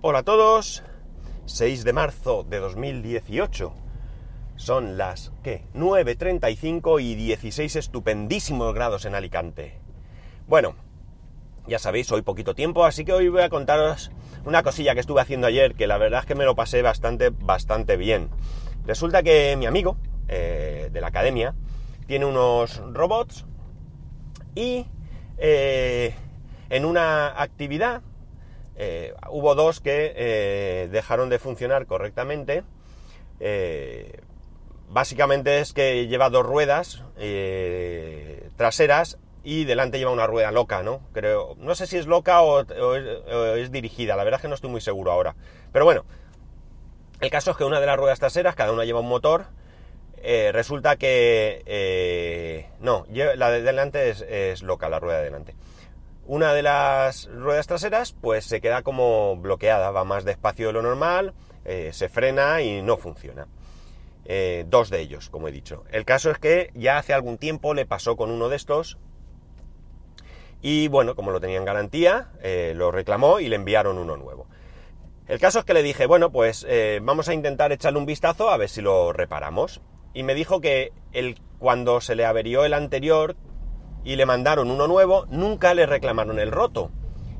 Hola a todos, 6 de marzo de 2018. Son las, ¿qué? 9.35 y 16 estupendísimos grados en Alicante. Bueno, ya sabéis, hoy poquito tiempo, así que hoy voy a contaros una cosilla que estuve haciendo ayer, que la verdad es que me lo pasé bastante, bastante bien. Resulta que mi amigo eh, de la academia tiene unos robots y eh, en una actividad eh, hubo dos que eh, dejaron de funcionar correctamente. Eh, básicamente es que lleva dos ruedas traseras y delante lleva una rueda loca, ¿no? Creo, no sé si es loca o, es, dirigida, la verdad es que no estoy muy seguro ahora. Pero bueno, el caso es que una de las ruedas traseras, cada una lleva un motor, resulta que... no, la de delante es, es, loca, la rueda de delante. Una de las ruedas traseras pues se queda como bloqueada, va más despacio de lo normal, eh, se frena y no funciona. Eh, dos de ellos, como he dicho. El caso es que ya hace algún tiempo le pasó con uno de estos y bueno, como lo tenía en garantía, eh, lo reclamó y le enviaron uno nuevo. El caso es que le dije, bueno, pues vamos a intentar echarle un vistazo a ver si lo reparamos. Y me dijo que el, cuando se le averió el anterior, y le mandaron uno nuevo, nunca le reclamaron el roto.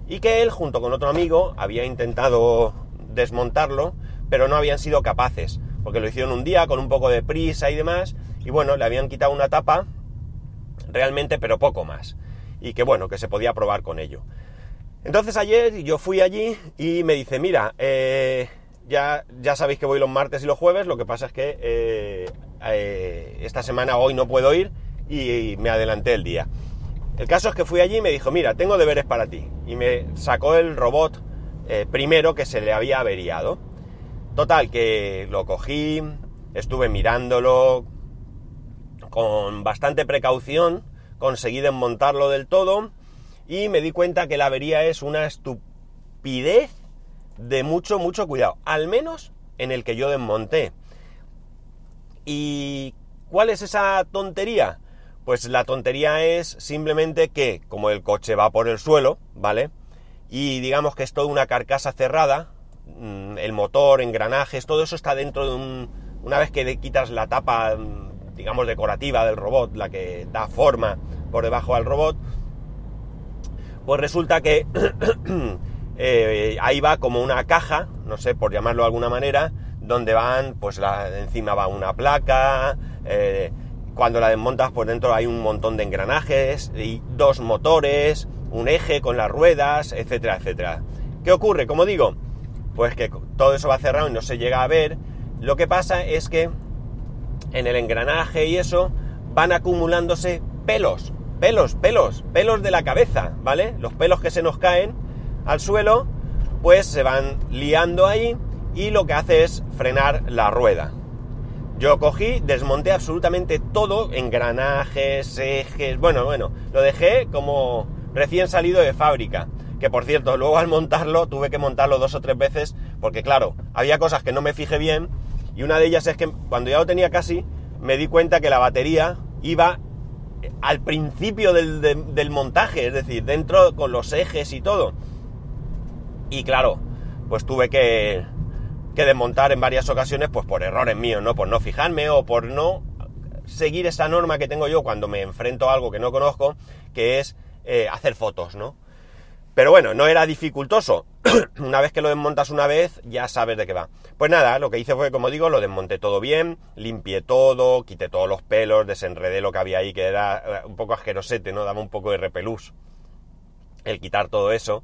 Y que él, junto con otro amigo, había intentado desmontarlo, pero no habían sido capaces, porque lo hicieron un día con un poco de prisa y demás, y bueno, le habían quitado una tapa, realmente, pero poco más. Y que bueno, que se podía probar con ello. Entonces ayer yo fui allí y me dice, mira, eh, ya, ya sabéis que voy los martes y los jueves, lo que pasa es que eh, eh, esta semana hoy no puedo ir, y me adelanté el día. El caso es que fui allí y me dijo, mira, tengo deberes para ti. Y me sacó el robot eh, primero que se le había averiado. Total, que lo cogí, estuve mirándolo con bastante precaución, conseguí desmontarlo del todo y me di cuenta que la avería es una estupidez de mucho, mucho cuidado. Al menos en el que yo desmonté. ¿Y cuál es esa tontería? Pues la tontería es simplemente que, como el coche va por el suelo, ¿vale? Y digamos que es toda una carcasa cerrada, mm, el motor, engranajes, todo eso está dentro de un... Una vez que quitas la tapa, mm, digamos, decorativa del robot, la que da forma por debajo al robot, pues resulta que eh, ahí va como una caja, no sé, por llamarlo de alguna manera, donde van, pues la, encima va una placa, eh, cuando la desmontas por dentro hay un montón de engranajes y dos motores, un eje con las ruedas, etcétera, etcétera. ¿Qué ocurre? Como digo, pues que todo eso va cerrado y no se llega a ver. Lo que pasa es que en el engranaje y eso van acumulándose pelos, pelos, pelos, pelos de la cabeza, ¿vale? Los pelos que se nos caen al suelo, pues se van liando ahí y lo que hace es frenar la rueda. Yo cogí, desmonté absolutamente todo, engranajes, ejes, bueno, bueno, lo dejé como recién salido de fábrica. Que por cierto, luego al montarlo tuve que montarlo dos o tres veces porque claro, había cosas que no me fijé bien y una de ellas es que cuando ya lo tenía casi me di cuenta que la batería iba al principio del, del montaje, es decir, dentro con los ejes y todo. Y claro, pues tuve que, que desmontar en varias ocasiones, pues por errores míos, ¿no? Por no fijarme o por no seguir esa norma que tengo yo cuando me enfrento a algo que no conozco, que es eh, hacer fotos, ¿no? Pero bueno, no era dificultoso. una vez que lo desmontas una vez, ya sabes de qué va. Pues nada, lo que hice fue, como digo, lo desmonté todo bien, limpié todo, quité todos los pelos, desenredé lo que había ahí, que era eh, un poco asquerosete, ¿no? Daba un poco de repelús el quitar todo eso.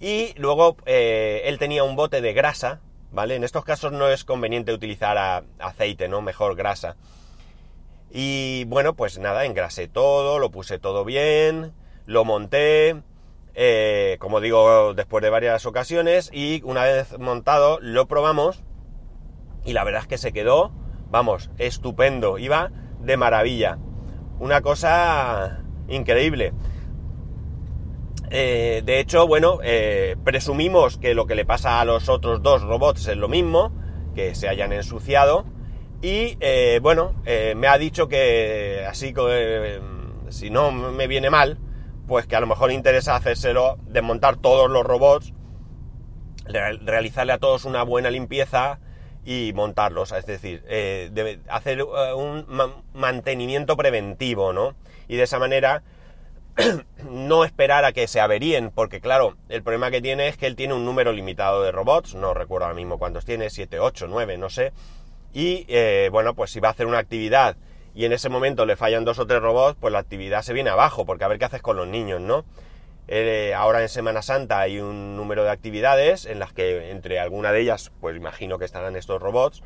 Y luego eh, él tenía un bote de grasa, ¿vale? En estos casos no es conveniente utilizar aceite, ¿no? Mejor grasa. Y bueno, pues nada, engrasé todo, lo puse todo bien, lo monté, eh, como digo, después de varias ocasiones, y una vez montado lo probamos, y la verdad es que se quedó, vamos, estupendo, iba de maravilla. Una cosa increíble. Eh, de hecho, bueno, eh, presumimos que lo que le pasa a los otros dos robots es lo mismo, que se hayan ensuciado. Y eh, bueno, me ha dicho que así si no me viene mal, pues que a lo mejor interesa hacérselo, desmontar todos los robots realizarle a todos una buena limpieza y montarlos, es decir, eh, hacer un mantenimiento preventivo, ¿no? Y de esa manera no esperar a que se averíen, porque claro, el problema que tiene es que él tiene un número limitado de robots, no recuerdo ahora mismo cuántos tiene, 7, 8, 9, no sé, y eh, bueno, pues si va a hacer una actividad y en ese momento le fallan dos o tres robots, pues la actividad se viene abajo, porque a ver qué haces con los niños, ¿no? Eh, ahora en Semana Santa hay un número de actividades en las que entre alguna de ellas, pues imagino que estarán estos robots.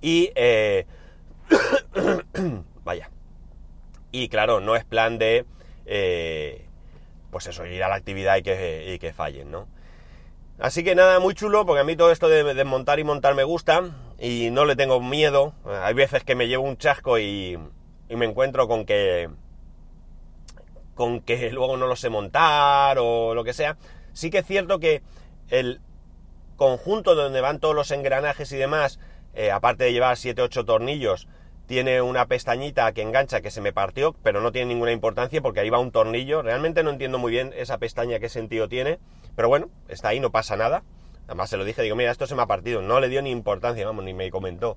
Y... Eh, vaya. Y claro, no es plan de... Eh, pues eso, ir a la actividad y que, y que fallen, ¿no? Así que nada, muy chulo, porque a mí todo esto de desmontar y montar me gusta y no le tengo miedo. Hay veces que me llevo un chasco y, y me encuentro con que con que luego no lo sé montar o lo que sea. Sí que es cierto que el conjunto donde van todos los engranajes y demás, eh, aparte de llevar 7-8 tornillos, tiene una pestañita que engancha que se me partió, pero no tiene ninguna importancia porque ahí va un tornillo. Realmente no entiendo muy bien esa pestaña qué sentido tiene, pero bueno, está ahí, no pasa nada. Además se lo dije, digo, mira, esto se me ha partido. No le dio ni importancia, vamos, ni me comentó.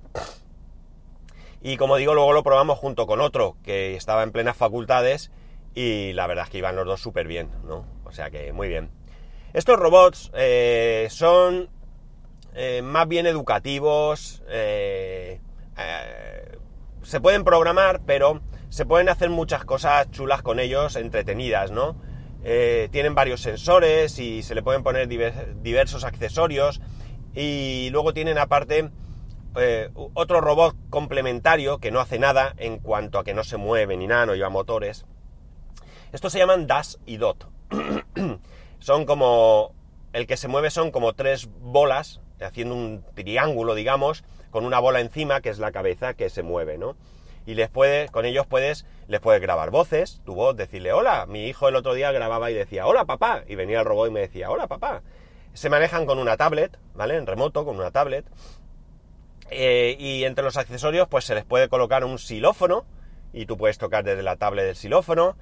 Y como digo, luego lo probamos junto con otro que estaba en plenas facultades y la verdad es que iban los dos súper bien, ¿no? O sea que muy bien. Estos robots eh, son eh, más bien educativos, eh, se pueden programar, pero se pueden hacer muchas cosas chulas con ellos, entretenidas, ¿no? tienen varios sensores y se le pueden poner diversos accesorios y luego tienen aparte otro robot complementario que no hace nada en cuanto a que no se mueve ni nada, no lleva motores estos se llaman Dash y Dot. son como... El que se mueve son como tres bolas, haciendo un triángulo, digamos, con una bola encima, que es la cabeza, que se mueve, ¿no? Y les puedes, con ellos puedes, les puedes grabar voces, tu voz, decirle, hola, mi hijo el otro día grababa y decía, hola papá, y venía el robot y me decía, hola papá. Se manejan con una tablet, ¿vale? En remoto, con una tablet. Eh, y entre los accesorios, pues se les puede colocar un xilófono, y tú puedes tocar desde la tablet del xilófono.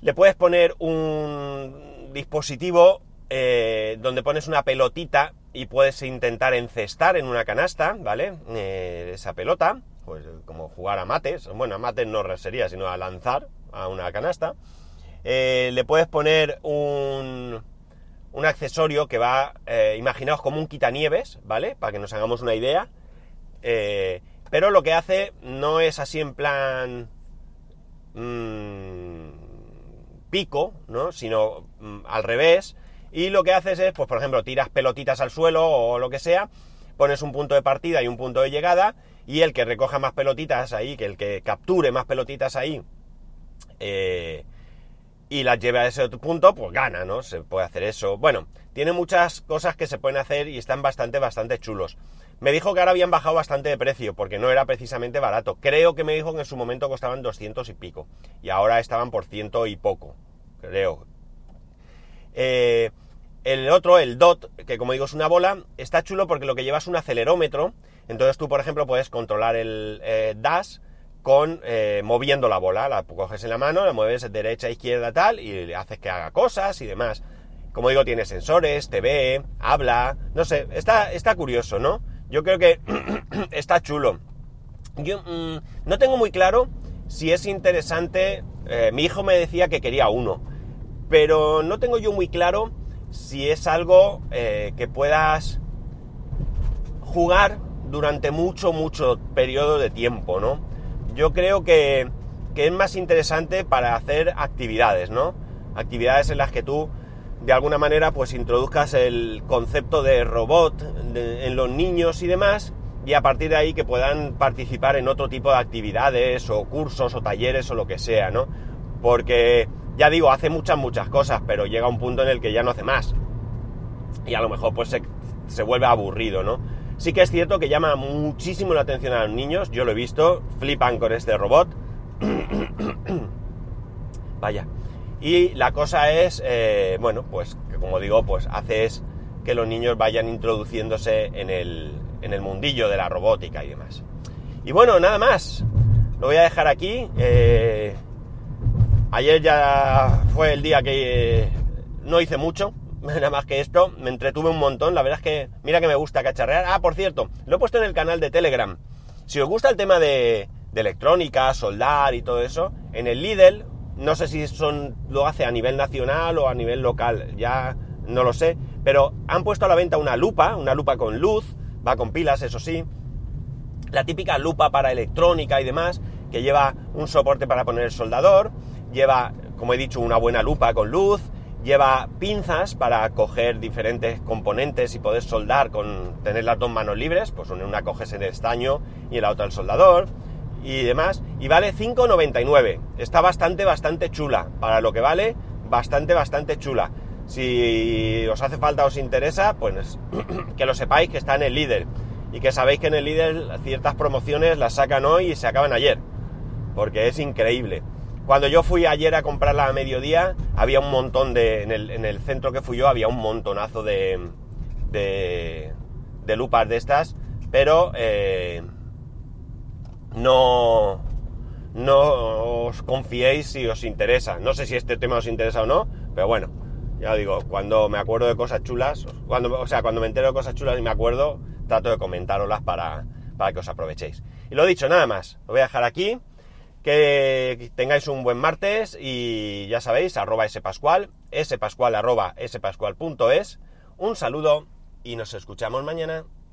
Le puedes poner un dispositivo eh, donde pones una pelotita y puedes intentar encestar en una canasta, ¿vale? Eh, esa pelota, pues como jugar a mates, bueno, a mates no sería, sino a lanzar a una canasta. Eh, le puedes poner un, un accesorio que va, imaginaos como un quitanieves, ¿vale? Para que nos hagamos una idea. pero lo que hace no es así en plan... Mmm, pico, ¿no? Sino mm, al revés. Y lo que haces es, pues por ejemplo, tiras pelotitas al suelo o lo que sea, pones un punto de partida y un punto de llegada, y el que recoja más pelotitas ahí, que el que capture más pelotitas ahí, eh, y las lleve a ese otro punto, pues gana, ¿no? Se puede hacer eso. Bueno, tiene muchas cosas que se pueden hacer y están bastante, bastante chulos. Me dijo que ahora habían bajado bastante de precio, porque no era precisamente barato. Creo que me dijo que en su momento costaban 200 y pico, y ahora estaban por ciento y poco, creo. Eh, el otro, el DOT, que como digo es una bola, está chulo porque lo que lleva es un acelerómetro, entonces tú, por ejemplo, puedes controlar el eh, dash con eh, moviendo la bola, la coges en la mano, la mueves derecha, izquierda, tal, y haces que haga cosas y demás. Como digo, tiene sensores, te ve, habla, no sé, está, está curioso, ¿no? Yo creo que está chulo. Yo mm, no tengo muy claro si es interesante. Eh, mi hijo me decía que quería uno, pero no tengo yo muy claro si es algo eh, que puedas jugar durante mucho, mucho periodo de tiempo, ¿no? Yo creo que, que es más interesante para hacer actividades, ¿no? Actividades en las que tú de alguna manera pues introduzcas el concepto de robot en los niños y demás y a partir de ahí que puedan participar en otro tipo de actividades o cursos o talleres o lo que sea, ¿no? Porque ya digo, hace muchas, muchas cosas, pero llega un punto en el que ya no hace más. Y a lo mejor pues se, se vuelve aburrido, ¿no? Sí que es cierto que llama muchísimo la atención a los niños, yo lo he visto, flipan con este robot. Vaya. Y la cosa es, eh, bueno, pues que como digo, pues haces que los niños vayan introduciéndose en el, en el mundillo de la robótica y demás. Y bueno, nada más. Lo voy a dejar aquí. Eh, ayer ya fue el día que no hice mucho. nada más que esto, me entretuve un montón, la verdad es que, mira que me gusta cacharrear. Ah, por cierto, lo he puesto en el canal de Telegram. Si os gusta el tema de, de electrónica, soldar y todo eso, en el Lidl, no sé si son, lo hace a nivel nacional o a nivel local, ya no lo sé, pero han puesto a la venta una lupa, una lupa con luz, va con pilas, eso sí, la típica lupa para electrónica y demás, que lleva un soporte para poner el soldador, lleva, como he dicho, una buena lupa con luz, lleva pinzas para coger diferentes componentes y poder soldar con tener las dos manos libres, pues una coges el estaño y la otra el soldador y demás, y vale 5,99. Está bastante, bastante chula. Para lo que vale, bastante, bastante chula. Si os hace falta, os interesa, pues que lo sepáis que está en el líder. Y que sabéis que en el líder ciertas promociones las sacan hoy y se acaban ayer. Porque es increíble. Cuando yo fui ayer a comprarla a mediodía, había un montón de. En el, centro que fui yo, había un montonazo de. de, de lupas de estas. Pero. Eh, no, no os confiéis si os interesa. No sé si este tema os interesa o no, pero bueno, ya digo, cuando me acuerdo de cosas chulas, cuando, o sea, cuando me entero de cosas chulas y me acuerdo, trato de comentároslas para, para que os aprovechéis. Y lo dicho, nada más, lo voy a dejar aquí. Que tengáis un buen martes y ya sabéis, arroba spascual, spascual arroba spascual.es. Un saludo y nos escuchamos mañana.